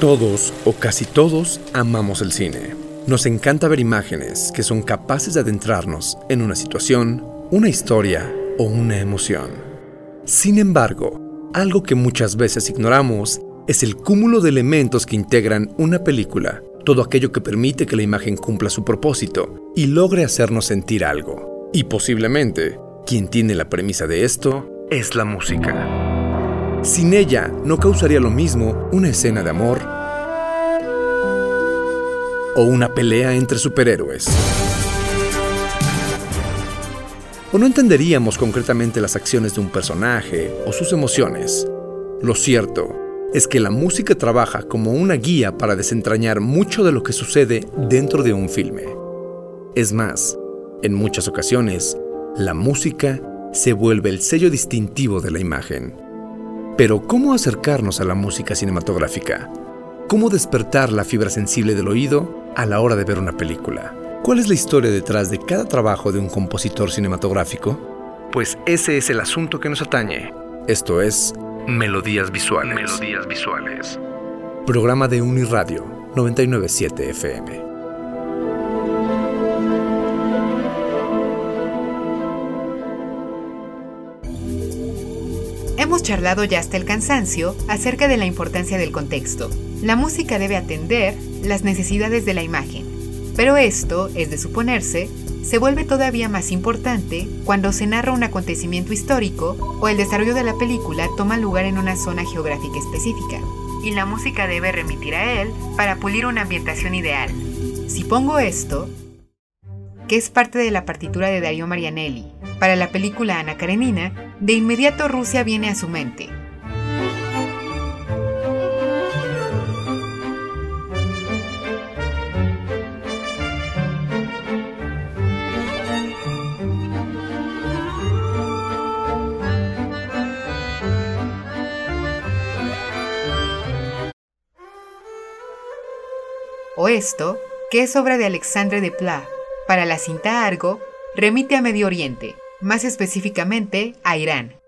Todos o casi todos amamos el cine. Nos encanta ver imágenes que son capaces de adentrarnos en una situación, una historia o una emoción. Sin embargo, algo que muchas veces ignoramos es el cúmulo de elementos que integran una película, todo aquello que permite que la imagen cumpla su propósito y logre hacernos sentir algo. Y posiblemente, quien tiene la premisa de esto es la música. Sin ella, no causaría lo mismo una escena de amor o una pelea entre superhéroes. O no entenderíamos concretamente las acciones de un personaje o sus emociones. Lo cierto es que la música trabaja como una guía para desentrañar mucho de lo que sucede dentro de un filme. Es más, en muchas ocasiones, la música se vuelve el sello distintivo de la imagen. Pero ¿cómo acercarnos a la música cinematográfica? ¿Cómo despertar la fibra sensible del oído a la hora de ver una película? ¿Cuál es la historia detrás de cada trabajo de un compositor cinematográfico? Pues ese es el asunto que nos atañe. Esto es Melodías Visuales. Melodías Visuales. Programa de Uniradio 997 FM. Charlado ya hasta el cansancio acerca de la importancia del contexto. La música debe atender las necesidades de la imagen, pero esto, es de suponerse, se vuelve todavía más importante cuando se narra un acontecimiento histórico o el desarrollo de la película toma lugar en una zona geográfica específica, y la música debe remitir a él para pulir una ambientación ideal. Si pongo esto, que es parte de la partitura de Dario Marianelli, para la película Ana Karenina, de inmediato Rusia viene a su mente. O esto, que es obra de Alexandre de Pla, para la cinta Argo, remite a Medio Oriente, más específicamente a Irán.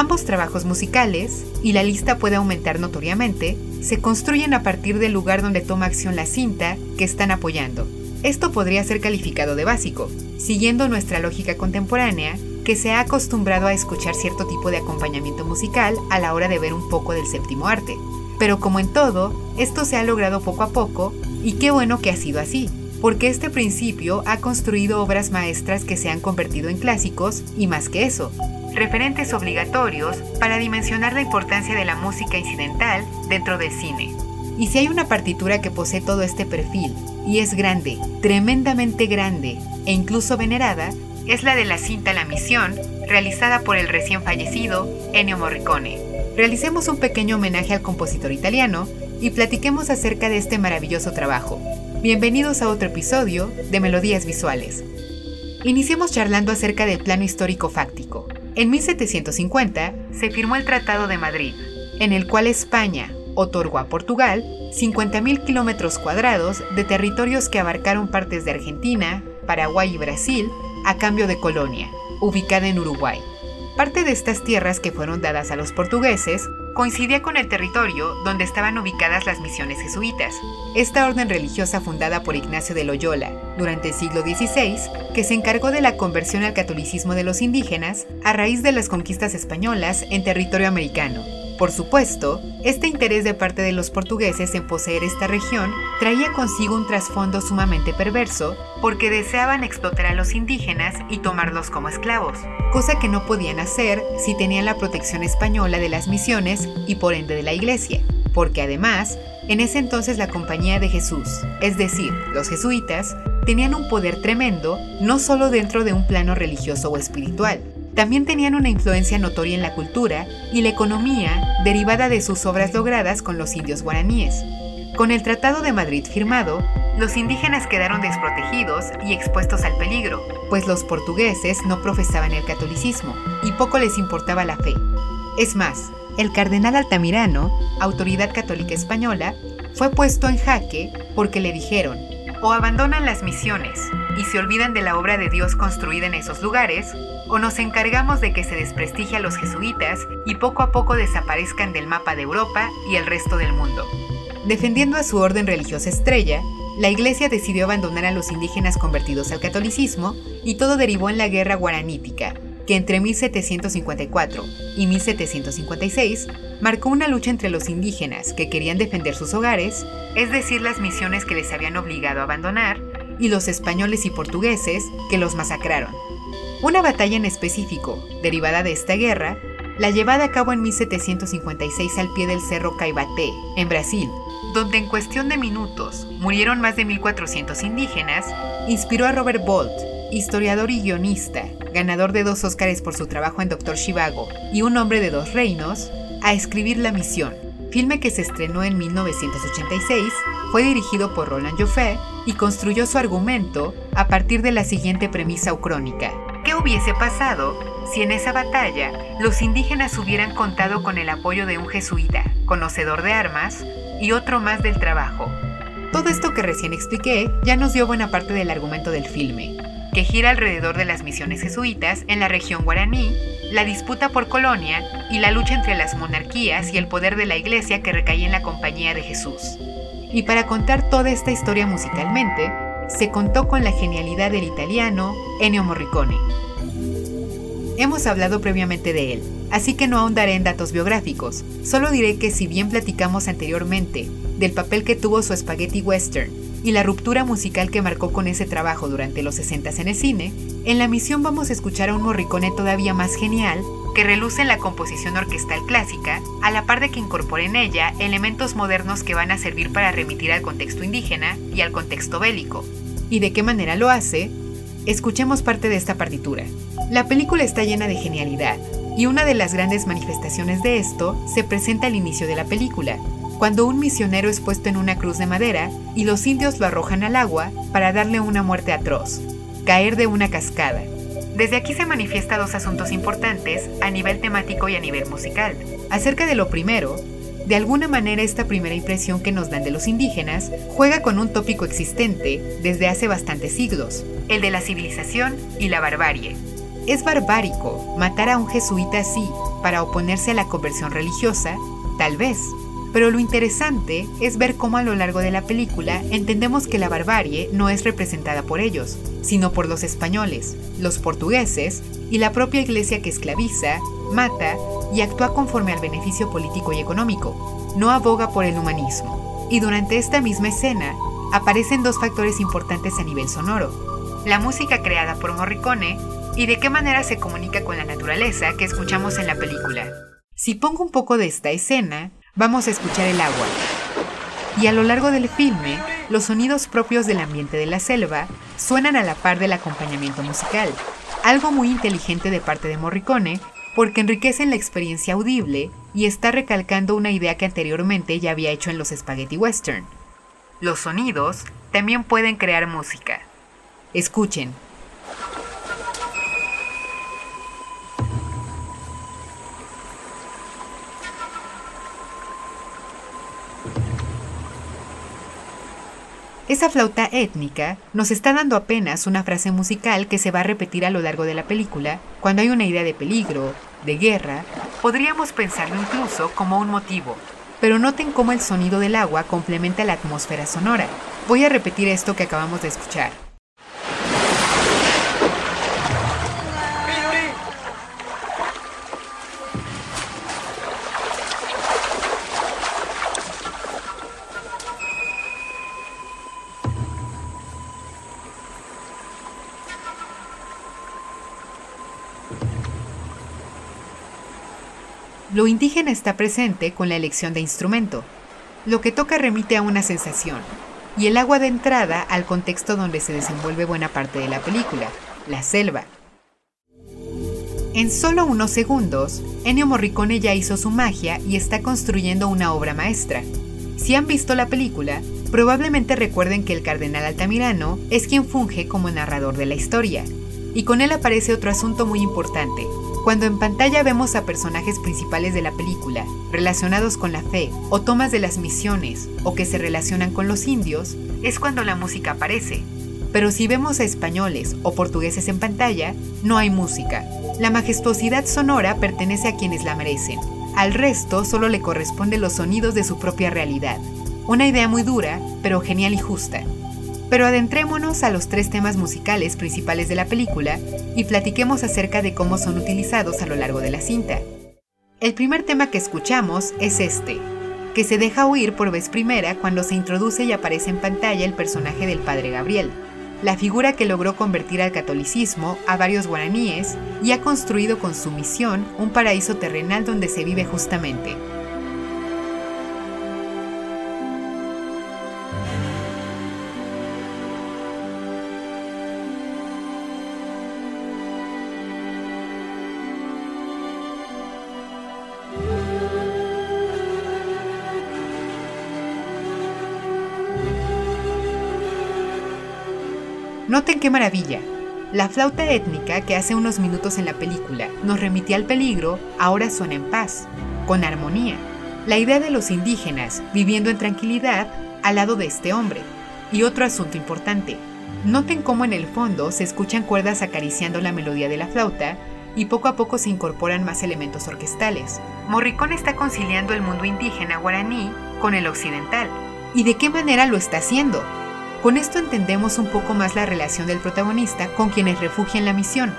Ambos trabajos musicales, y la lista puede aumentar notoriamente, se construyen a partir del lugar donde toma acción la cinta que están apoyando. Esto podría ser calificado de básico, siguiendo nuestra lógica contemporánea, que se ha acostumbrado a escuchar cierto tipo de acompañamiento musical a la hora de ver un poco del séptimo arte. Pero como en todo, esto se ha logrado poco a poco, y qué bueno que ha sido así, porque este principio ha construido obras maestras que se han convertido en clásicos, y más que eso, referentes obligatorios para dimensionar la importancia de la música incidental dentro del cine. Y si hay una partitura que posee todo este perfil, y es grande, tremendamente grande, e incluso venerada, es la de la cinta La Misión, realizada por el recién fallecido Ennio Morricone. Realicemos un pequeño homenaje al compositor italiano y platiquemos acerca de este maravilloso trabajo. Bienvenidos a otro episodio de Melodías Visuales. Iniciemos charlando acerca del plano histórico fáctico. En 1750 se firmó el Tratado de Madrid, en el cual España, otorgó a Portugal 50.000 kilómetros cuadrados de territorios que abarcaron partes de Argentina, Paraguay y Brasil a cambio de Colonia, ubicada en Uruguay. Parte de estas tierras que fueron dadas a los portugueses coincidía con el territorio donde estaban ubicadas las misiones jesuitas, esta orden religiosa fundada por Ignacio de Loyola durante el siglo XVI, que se encargó de la conversión al catolicismo de los indígenas a raíz de las conquistas españolas en territorio americano. Por supuesto, este interés de parte de los portugueses en poseer esta región traía consigo un trasfondo sumamente perverso porque deseaban explotar a los indígenas y tomarlos como esclavos, cosa que no podían hacer si tenían la protección española de las misiones y por ende de la iglesia, porque además, en ese entonces la Compañía de Jesús, es decir, los jesuitas, tenían un poder tremendo no solo dentro de un plano religioso o espiritual, también tenían una influencia notoria en la cultura y la economía derivada de sus obras logradas con los indios guaraníes. Con el Tratado de Madrid firmado, los indígenas quedaron desprotegidos y expuestos al peligro, pues los portugueses no profesaban el catolicismo y poco les importaba la fe. Es más, el cardenal Altamirano, autoridad católica española, fue puesto en jaque porque le dijeron, o abandonan las misiones y se olvidan de la obra de Dios construida en esos lugares, o nos encargamos de que se desprestigie a los jesuitas y poco a poco desaparezcan del mapa de Europa y el resto del mundo. Defendiendo a su orden religiosa estrella, la iglesia decidió abandonar a los indígenas convertidos al catolicismo y todo derivó en la guerra guaranítica, que entre 1754 y 1756 marcó una lucha entre los indígenas que querían defender sus hogares, es decir, las misiones que les habían obligado a abandonar, y los españoles y portugueses que los masacraron. Una batalla en específico, derivada de esta guerra, la llevada a cabo en 1756 al pie del cerro Caibaté, en Brasil, donde en cuestión de minutos murieron más de 1.400 indígenas, inspiró a Robert Bolt, historiador y guionista, ganador de dos Óscares por su trabajo en Doctor Shivago y Un hombre de dos reinos, a escribir La Misión, filme que se estrenó en 1986, fue dirigido por Roland Joffé y construyó su argumento a partir de la siguiente premisa ucrónica. ¿Qué hubiese pasado si en esa batalla los indígenas hubieran contado con el apoyo de un jesuita, conocedor de armas, y otro más del trabajo? Todo esto que recién expliqué ya nos dio buena parte del argumento del filme, que gira alrededor de las misiones jesuitas en la región guaraní, la disputa por colonia y la lucha entre las monarquías y el poder de la iglesia que recaía en la compañía de Jesús. Y para contar toda esta historia musicalmente, se contó con la genialidad del italiano Ennio Morricone. Hemos hablado previamente de él, así que no ahondaré en datos biográficos, solo diré que si bien platicamos anteriormente del papel que tuvo su spaghetti western y la ruptura musical que marcó con ese trabajo durante los 60 en el cine, en la misión vamos a escuchar a un Morricone todavía más genial que reluce en la composición orquestal clásica, a la par de que incorpore en ella elementos modernos que van a servir para remitir al contexto indígena y al contexto bélico. ¿Y de qué manera lo hace? Escuchemos parte de esta partitura. La película está llena de genialidad, y una de las grandes manifestaciones de esto se presenta al inicio de la película, cuando un misionero es puesto en una cruz de madera y los indios lo arrojan al agua para darle una muerte atroz, caer de una cascada. Desde aquí se manifiesta dos asuntos importantes a nivel temático y a nivel musical. Acerca de lo primero, de alguna manera esta primera impresión que nos dan de los indígenas juega con un tópico existente desde hace bastantes siglos, el de la civilización y la barbarie. Es barbárico matar a un jesuita así para oponerse a la conversión religiosa, tal vez, pero lo interesante es ver cómo a lo largo de la película entendemos que la barbarie no es representada por ellos, sino por los españoles, los portugueses y la propia iglesia que esclaviza, mata y actúa conforme al beneficio político y económico, no aboga por el humanismo. Y durante esta misma escena aparecen dos factores importantes a nivel sonoro. La música creada por Morricone y de qué manera se comunica con la naturaleza que escuchamos en la película. Si pongo un poco de esta escena, vamos a escuchar el agua. Y a lo largo del filme, los sonidos propios del ambiente de la selva suenan a la par del acompañamiento musical, algo muy inteligente de parte de Morricone porque enriquecen la experiencia audible y está recalcando una idea que anteriormente ya había hecho en los spaghetti western. Los sonidos también pueden crear música. Escuchen, Esa flauta étnica nos está dando apenas una frase musical que se va a repetir a lo largo de la película. Cuando hay una idea de peligro, de guerra, podríamos pensarlo incluso como un motivo. Pero noten cómo el sonido del agua complementa la atmósfera sonora. Voy a repetir esto que acabamos de escuchar. Lo indígena está presente con la elección de instrumento. Lo que toca remite a una sensación, y el agua de entrada al contexto donde se desenvuelve buena parte de la película, la selva. En solo unos segundos, Ennio Morricone ya hizo su magia y está construyendo una obra maestra. Si han visto la película, probablemente recuerden que el cardenal Altamirano es quien funge como narrador de la historia, y con él aparece otro asunto muy importante, Cuando en pantalla vemos a personajes principales de la película relacionados con la fe o tomas de las misiones o que se relacionan con los indios, es cuando la música aparece. Pero si vemos a españoles o portugueses en pantalla, no hay música. La majestuosidad sonora pertenece a quienes la merecen. Al resto solo le corresponden los sonidos de su propia realidad. Una idea muy dura, pero genial y justa. Pero adentrémonos a los tres temas musicales principales de la película y platiquemos acerca de cómo son utilizados a lo largo de la cinta. El primer tema que escuchamos es este, que se deja oír por vez primera cuando se introduce y aparece en pantalla el personaje del padre Gabriel, la figura que logró convertir al catolicismo a varios guaraníes y ha construido con su misión un paraíso terrenal donde se vive justamente. Noten qué maravilla. La flauta étnica que hace unos minutos en la película nos remitía al peligro, ahora suena en paz, con armonía. La idea de los indígenas viviendo en tranquilidad al lado de este hombre. Y otro asunto importante. Noten cómo en el fondo se escuchan cuerdas acariciando la melodía de la flauta y poco a poco se incorporan más elementos orquestales. Morricone está conciliando el mundo indígena guaraní con el occidental. ¿Y de qué manera lo está haciendo? Con esto entendemos un poco más la relación del protagonista con quienes refugian la misión.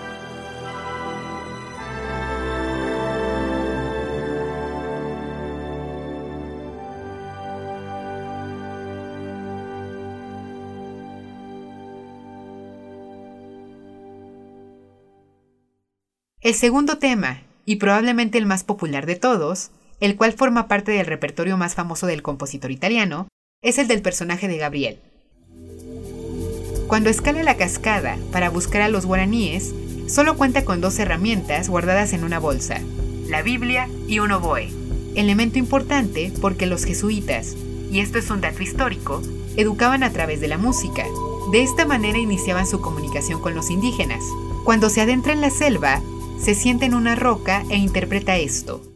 El segundo tema, y probablemente el más popular de todos, el cual forma parte del repertorio más famoso del compositor italiano, es el del personaje de Gabriel, cuando escala la cascada para buscar a los guaraníes, solo cuenta con dos herramientas guardadas en una bolsa, la Biblia y un oboe. Elemento importante porque los jesuitas, y esto es un dato histórico, educaban a través de la música. De esta manera iniciaban su comunicación con los indígenas. Cuando se adentra en la selva, se siente en una roca e interpreta esto.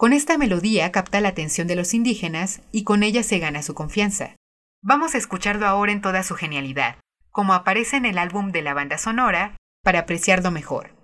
Con esta melodía capta la atención de los indígenas y con ella se gana su confianza. Vamos a escucharlo ahora en toda su genialidad, como aparece en el álbum de la banda sonora, para apreciarlo mejor.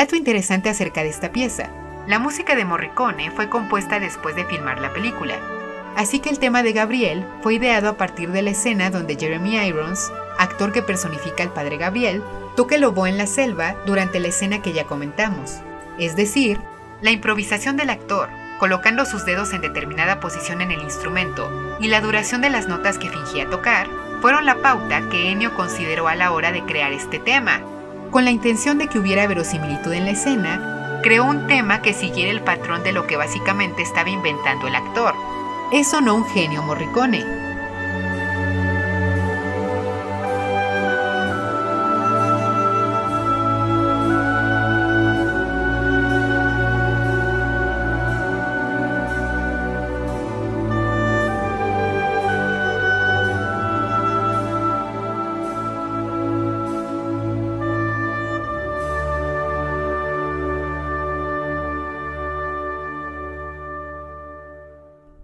Dato interesante acerca de esta pieza. La música de Morricone fue compuesta después de filmar la película, así que el tema de Gabriel fue ideado a partir de la escena donde Jeremy Irons, actor que personifica al padre Gabriel, toca el oboe en la selva durante la escena que ya comentamos. Es decir, la improvisación del actor, colocando sus dedos en determinada posición en el instrumento, y la duración de las notas que fingía tocar, fueron la pauta que Ennio consideró a la hora de crear este tema, con la intención de que hubiera verosimilitud en la escena, creó un tema que siguiera el patrón de lo que básicamente estaba inventando el actor. Eso no un genio Morricone.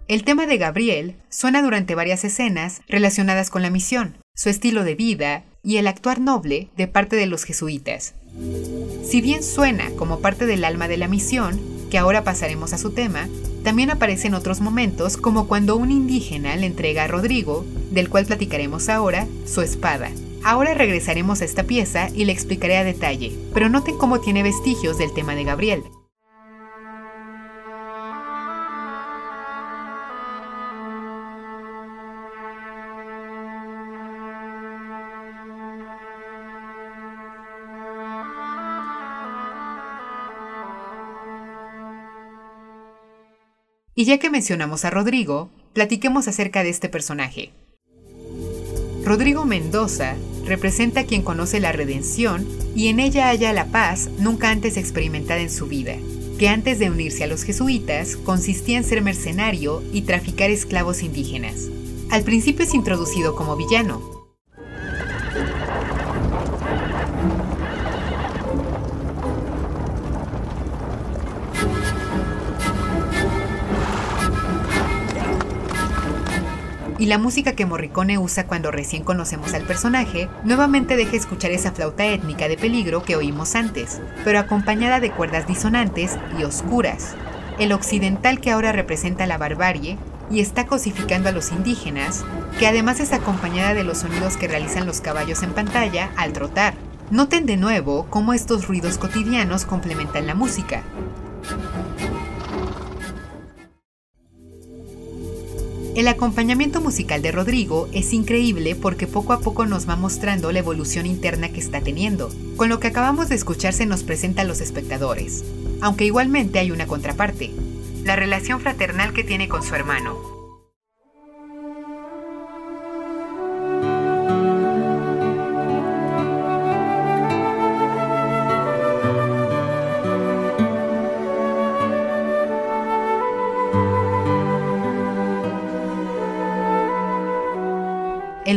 El tema de Gabriel suena durante varias escenas relacionadas con la misión, su estilo de vida y el actuar noble de parte de los jesuitas. Si bien suena como parte del alma de la misión, que ahora pasaremos a su tema, también aparece en otros momentos como cuando un indígena le entrega a Rodrigo, del cual platicaremos ahora, su espada. Ahora regresaremos a esta pieza y le explicaré a detalle, pero noten cómo tiene vestigios del tema de Gabriel. Y ya que mencionamos a Rodrigo, platiquemos acerca de este personaje. Rodrigo Mendoza representa a quien conoce la redención y en ella halla la paz nunca antes experimentada en su vida, que antes de unirse a los jesuitas consistía en ser mercenario y traficar esclavos indígenas. Al principio es introducido como villano, y la música que Morricone usa cuando recién conocemos al personaje, nuevamente deja escuchar esa flauta étnica de peligro que oímos antes, pero acompañada de cuerdas disonantes y oscuras. El occidental que ahora representa la barbarie y está cosificando a los indígenas, que además es acompañada de los sonidos que realizan los caballos en pantalla al trotar. Noten de nuevo cómo estos ruidos cotidianos complementan la música. El acompañamiento musical de Rodrigo es increíble porque poco a poco nos va mostrando la evolución interna que está teniendo. Con lo que acabamos de escuchar se nos presenta a los espectadores, aunque igualmente hay una contraparte, la relación fraternal que tiene con su hermano,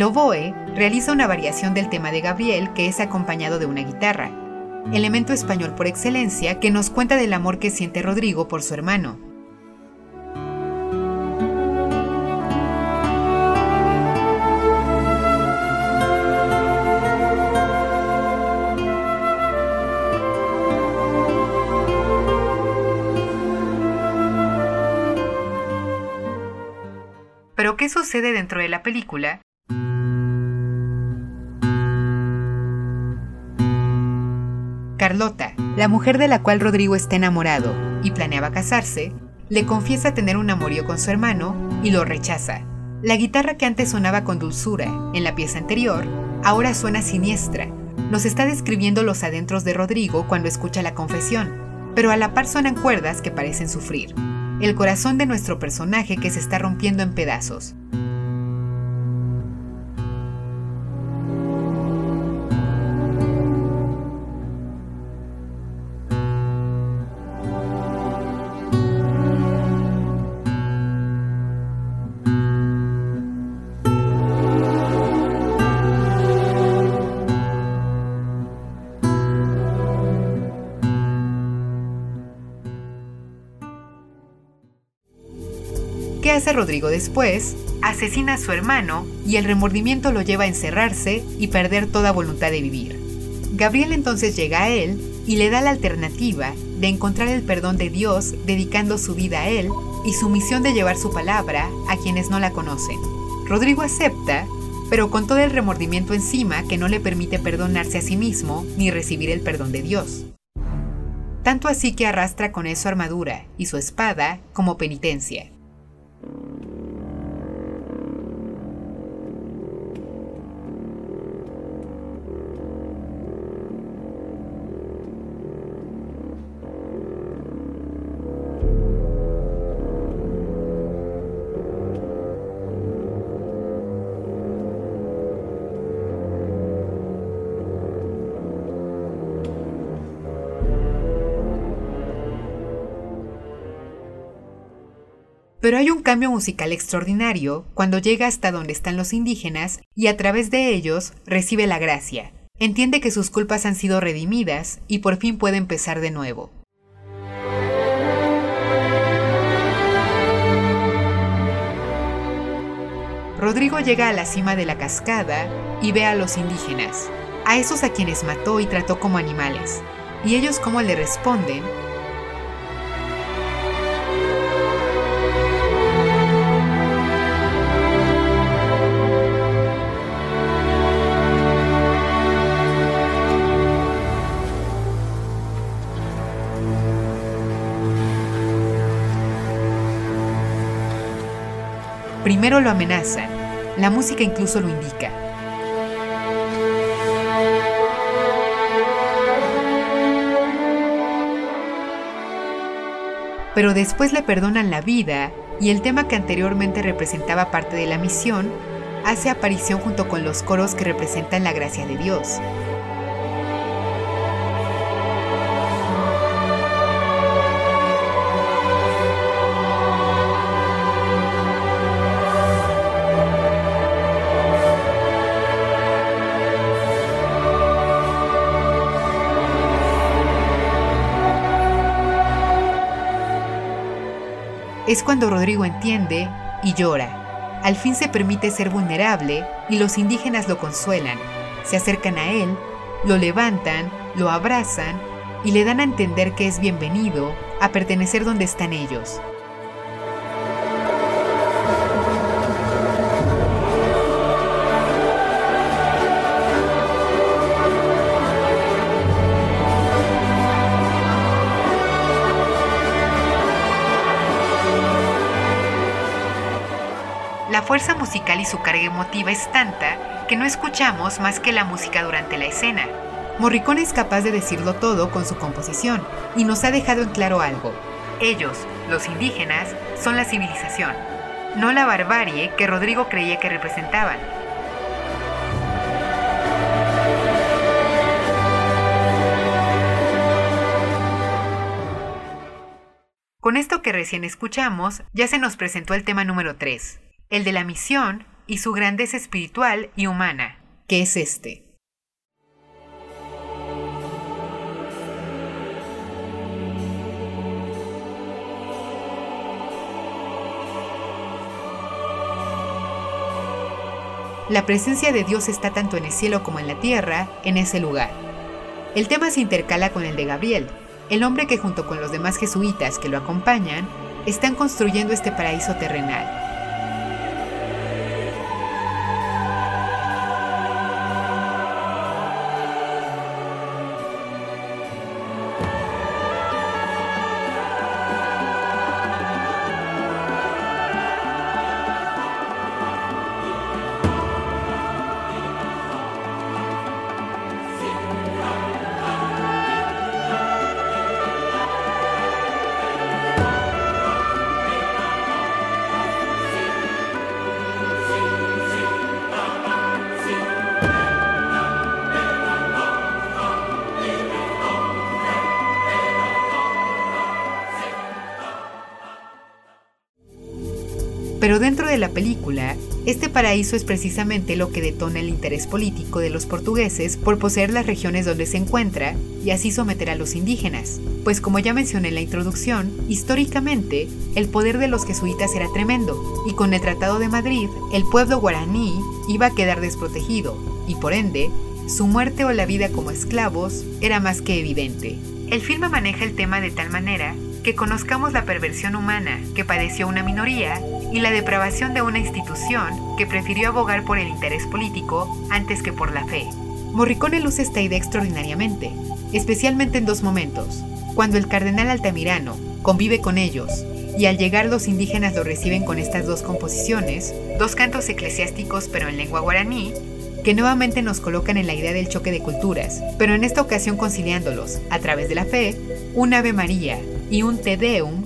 El oboe realiza una variación del tema de Gabriel que es acompañado de una guitarra, elemento español por excelencia que nos cuenta del amor que siente Rodrigo por su hermano. Pero ¿qué sucede dentro de la película Carlota, la mujer de la cual Rodrigo está enamorado y planeaba casarse, le confiesa tener un amorío con su hermano y lo rechaza. La guitarra que antes sonaba con dulzura en la pieza anterior, ahora suena siniestra. Nos está describiendo los adentros de Rodrigo cuando escucha la confesión, pero a la par suenan cuerdas que parecen sufrir. El corazón de nuestro personaje que se está rompiendo en pedazos. ¿Qué hace Rodrigo después? Asesina a su hermano y el remordimiento lo lleva a encerrarse y perder toda voluntad de vivir. Gabriel entonces llega a él y le da la alternativa de encontrar el perdón de Dios dedicando su vida a él y su misión de llevar su palabra a quienes no la conocen. Rodrigo acepta, pero con todo el remordimiento encima que no le permite perdonarse a sí mismo ni recibir el perdón de Dios. Tanto así que arrastra con él su armadura y su espada como penitencia. Cambio musical extraordinario cuando llega hasta donde están los indígenas y a través de ellos recibe la gracia. Entiende que sus culpas han sido redimidas y por fin puede empezar de nuevo. Rodrigo llega a la cima de la cascada y ve a los indígenas, a esos a quienes mató y trató como animales. Y ellos cómo le responden Primero lo amenazan, la música incluso lo indica. Pero después le perdonan la vida y el tema que anteriormente representaba parte de la misión hace aparición junto con los coros que representan la gracia de Dios. Es cuando Rodrigo entiende y llora. Al fin se permite ser vulnerable y los indígenas lo consuelan. Se acercan a él, lo levantan, lo abrazan y le dan a entender que es bienvenido a pertenecer donde están ellos. Fuerza musical y su carga emotiva es tanta que no escuchamos más que la música durante la escena. Morricone es capaz de decirlo todo con su composición y nos ha dejado en claro algo. Ellos, los indígenas, son la civilización, no la barbarie que Rodrigo creía que representaban. Con esto que recién escuchamos, ya se nos presentó el tema número 3, el de la misión y su grandeza espiritual y humana, que es este. La presencia de Dios está tanto en el cielo como en la tierra, en ese lugar. El tema se intercala con el de Gabriel, el hombre que junto con los demás jesuitas que lo acompañan, están construyendo este paraíso terrenal. Pero dentro de la película, este paraíso es precisamente lo que detona el interés político de los portugueses por poseer las regiones donde se encuentra y así someter a los indígenas. Pues como ya mencioné en la introducción, históricamente el poder de los jesuitas era tremendo y con el Tratado de Madrid el pueblo guaraní iba a quedar desprotegido y por ende su muerte o la vida como esclavos era más que evidente. El filme maneja el tema de tal manera que conozcamos la perversión humana que padeció una minoría y la depravación de una institución que prefirió abogar por el interés político antes que por la fe. Morricone luce esta idea extraordinariamente, especialmente en dos momentos, cuando el cardenal Altamirano convive con ellos y al llegar los indígenas lo reciben con estas dos composiciones, dos cantos eclesiásticos pero en lengua guaraní, que nuevamente nos colocan en la idea del choque de culturas, pero en esta ocasión conciliándolos, a través de la fe, un Ave María y un Te Deum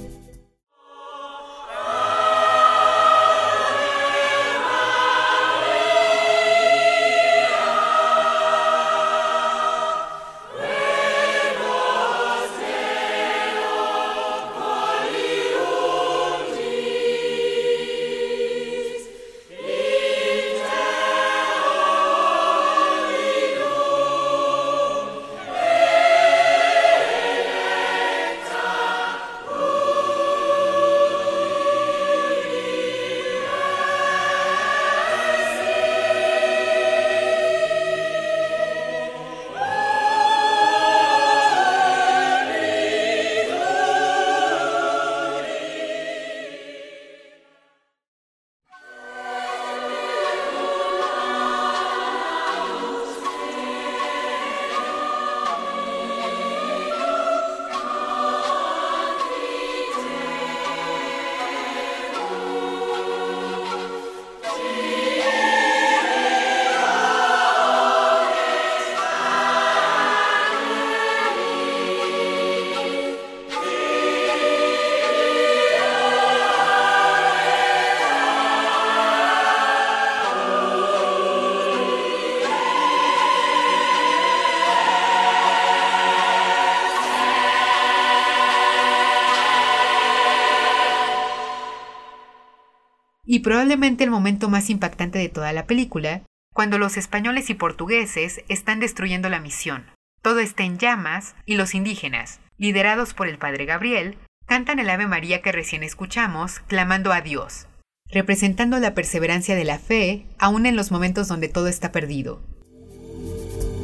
probablemente el momento más impactante de toda la película, cuando los españoles y portugueses están destruyendo la misión. Todo está en llamas y los indígenas, liderados por el padre Gabriel, cantan el Ave María que recién escuchamos, clamando a Dios, representando la perseverancia de la fe, aun en los momentos donde todo está perdido.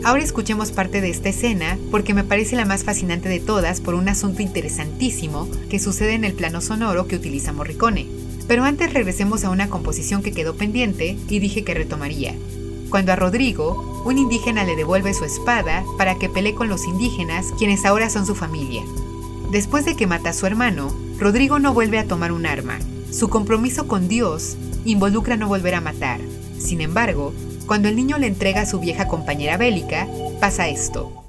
Ahora escuchemos parte de esta escena porque me parece la más fascinante de todas por un asunto interesantísimo que sucede en el plano sonoro que utiliza Morricone. Pero antes regresemos a una composición que quedó pendiente y dije que retomaría. Cuando a Rodrigo, un indígena le devuelve su espada para que pelee con los indígenas, quienes ahora son su familia. Después de que mata a su hermano, Rodrigo no vuelve a tomar un arma. Su compromiso con Dios involucra no volver a matar. Sin embargo, cuando el niño le entrega a su vieja compañera bélica, pasa esto.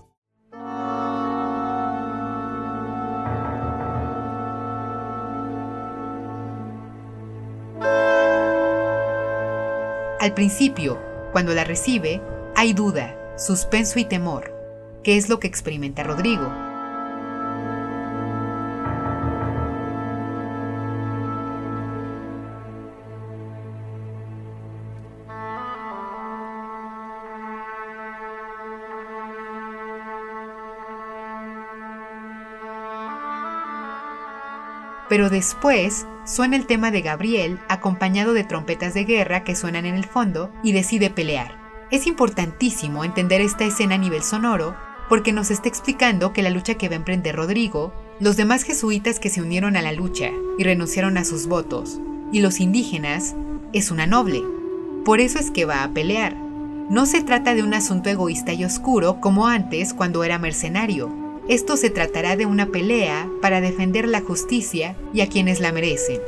Al principio, cuando la recibe, hay duda, suspenso y temor, que es lo que experimenta Rodrigo. Pero después suena el tema de Gabriel acompañado de trompetas de guerra que suenan en el fondo y decide pelear. Es importantísimo entender esta escena a nivel sonoro porque nos está explicando que la lucha que va a emprender Rodrigo, los demás jesuitas que se unieron a la lucha y renunciaron a sus votos, y los indígenas, es una noble. Por eso es que va a pelear. No se trata de un asunto egoísta y oscuro como antes cuando era mercenario, esto se tratará de una pelea para defender la justicia y a quienes la merecen.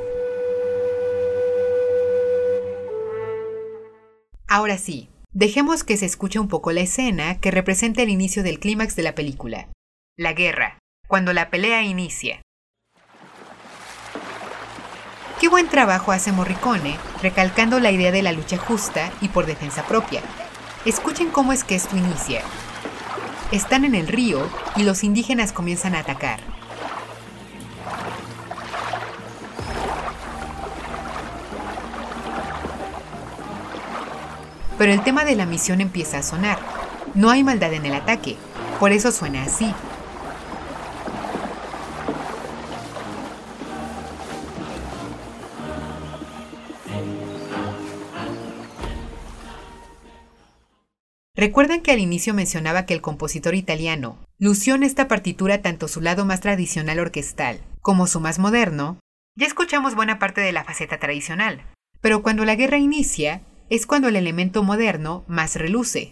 Ahora sí, dejemos que se escuche un poco la escena que representa el inicio del clímax de la película. La guerra, cuando la pelea inicia. Qué buen trabajo hace Morricone, recalcando la idea de la lucha justa y por defensa propia. Escuchen cómo es que esto inicia, están en el río y los indígenas comienzan a atacar. Pero el tema de la misión empieza a sonar. No hay maldad en el ataque, por eso suena así. Recuerden que al inicio mencionaba que el compositor italiano lució en esta partitura tanto su lado más tradicional orquestal como su más moderno. Ya escuchamos buena parte de la faceta tradicional, pero cuando la guerra inicia es cuando el elemento moderno más reluce.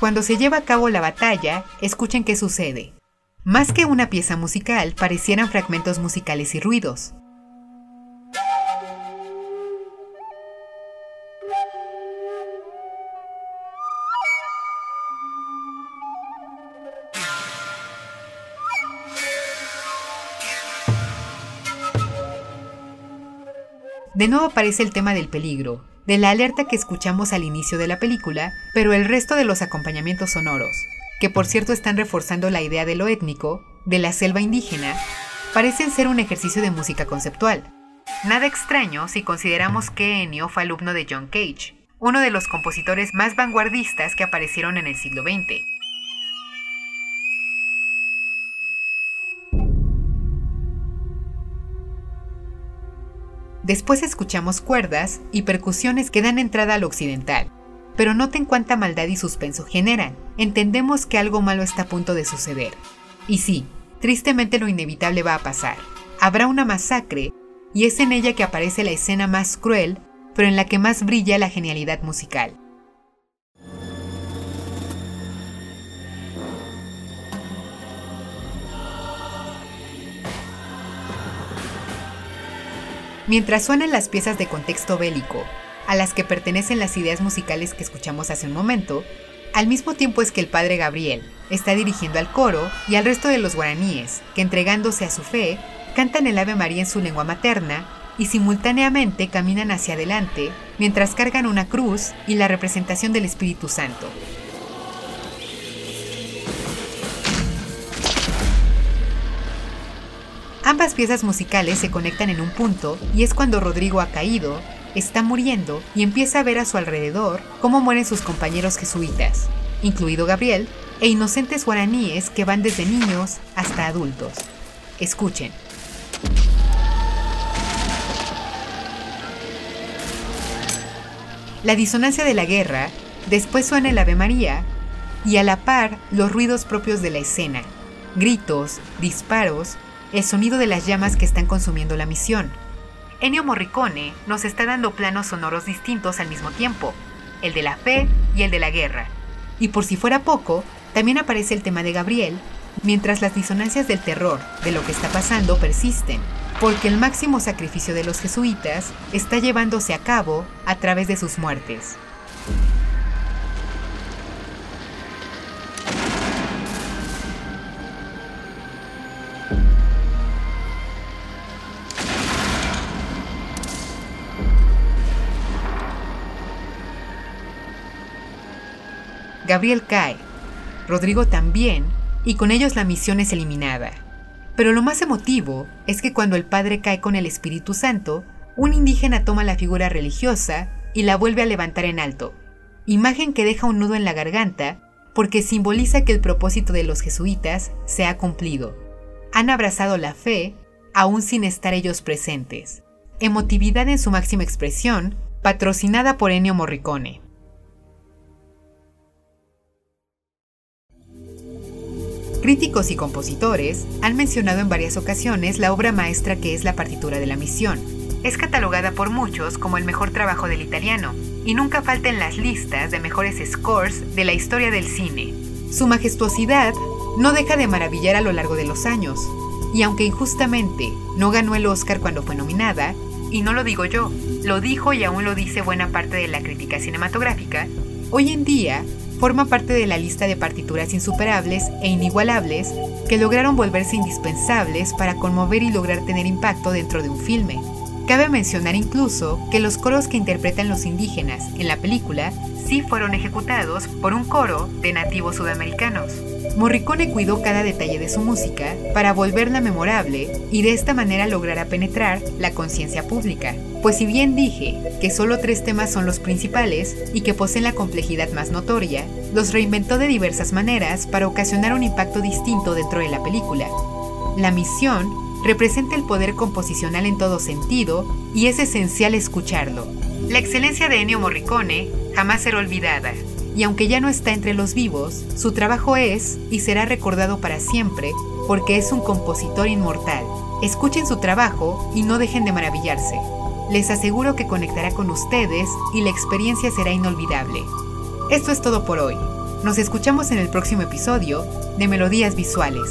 Cuando se lleva a cabo la batalla, escuchen qué sucede. Más que una pieza musical, parecieran fragmentos musicales y ruidos. De nuevo aparece el tema del peligro, de la alerta que escuchamos al inicio de la película, pero el resto de los acompañamientos sonoros, que por cierto están reforzando la idea de lo étnico, de la selva indígena, parecen ser un ejercicio de música conceptual. Nada extraño si consideramos que Ennio fue alumno de John Cage, uno de los compositores más vanguardistas que aparecieron en el siglo XX. Después escuchamos cuerdas y percusiones que dan entrada al occidental. Pero noten cuánta maldad y suspenso generan. Entendemos que algo malo está a punto de suceder. Y sí, tristemente lo inevitable va a pasar. Habrá una masacre, y es en ella que aparece la escena más cruel, pero en la que más brilla la genialidad musical. Mientras suenan las piezas de contexto bélico, a las que pertenecen las ideas musicales que escuchamos hace un momento, al mismo tiempo es que el padre Gabriel está dirigiendo al coro y al resto de los guaraníes, que entregándose a su fe, cantan el Ave María en su lengua materna y simultáneamente caminan hacia adelante mientras cargan una cruz y la representación del Espíritu Santo. Piezas musicales se conectan en un punto y es cuando Rodrigo ha caído, está muriendo y empieza a ver a su alrededor cómo mueren sus compañeros jesuitas, incluido Gabriel, e inocentes guaraníes que van desde niños hasta adultos. Escuchen. La disonancia de la guerra, después suena el Ave María y a la par los ruidos propios de la escena, gritos, disparos, el sonido de las llamas que están consumiendo la misión. Ennio Morricone nos está dando planos sonoros distintos al mismo tiempo, el de la fe y el de la guerra. Y por si fuera poco, también aparece el tema de Gabriel, mientras las disonancias del terror de lo que está pasando persisten, porque el máximo sacrificio de los jesuitas está llevándose a cabo a través de sus muertes. Gabriel cae, Rodrigo también, y con ellos la misión es eliminada. Pero lo más emotivo es que cuando el padre cae con el Espíritu Santo, un indígena toma la figura religiosa y la vuelve a levantar en alto, imagen que deja un nudo en la garganta porque simboliza que el propósito de los jesuitas se ha cumplido. Han abrazado la fe aún sin estar ellos presentes. Emotividad en su máxima expresión, patrocinada por Ennio Morricone. Críticos y compositores han mencionado en varias ocasiones la obra maestra que es la partitura de la misión. Es catalogada por muchos como el mejor trabajo del italiano y nunca falta en las listas de mejores scores de la historia del cine. Su majestuosidad no deja de maravillar a lo largo de los años, y aunque injustamente no ganó el Oscar cuando fue nominada, y no lo digo yo, lo dijo y aún lo dice buena parte de la crítica cinematográfica, hoy en día forma parte de la lista de partituras insuperables e inigualables que lograron volverse indispensables para conmover y lograr tener impacto dentro de un filme. Cabe mencionar incluso que los coros que interpretan los indígenas en la película sí fueron ejecutados por un coro de nativos sudamericanos. Morricone cuidó cada detalle de su música para volverla memorable y de esta manera logrará penetrar la conciencia pública. Pues si bien dije que solo tres temas son los principales y que poseen la complejidad más notoria, los reinventó de diversas maneras para ocasionar un impacto distinto dentro de la película. La misión representa el poder composicional en todo sentido y es esencial escucharlo. La excelencia de Ennio Morricone jamás será olvidada, y aunque ya no está entre los vivos, su trabajo es y será recordado para siempre porque es un compositor inmortal. Escuchen su trabajo y no dejen de maravillarse. Les aseguro que conectará con ustedes y la experiencia será inolvidable. Esto es todo por hoy. Nos escuchamos en el próximo episodio de Melodías Visuales.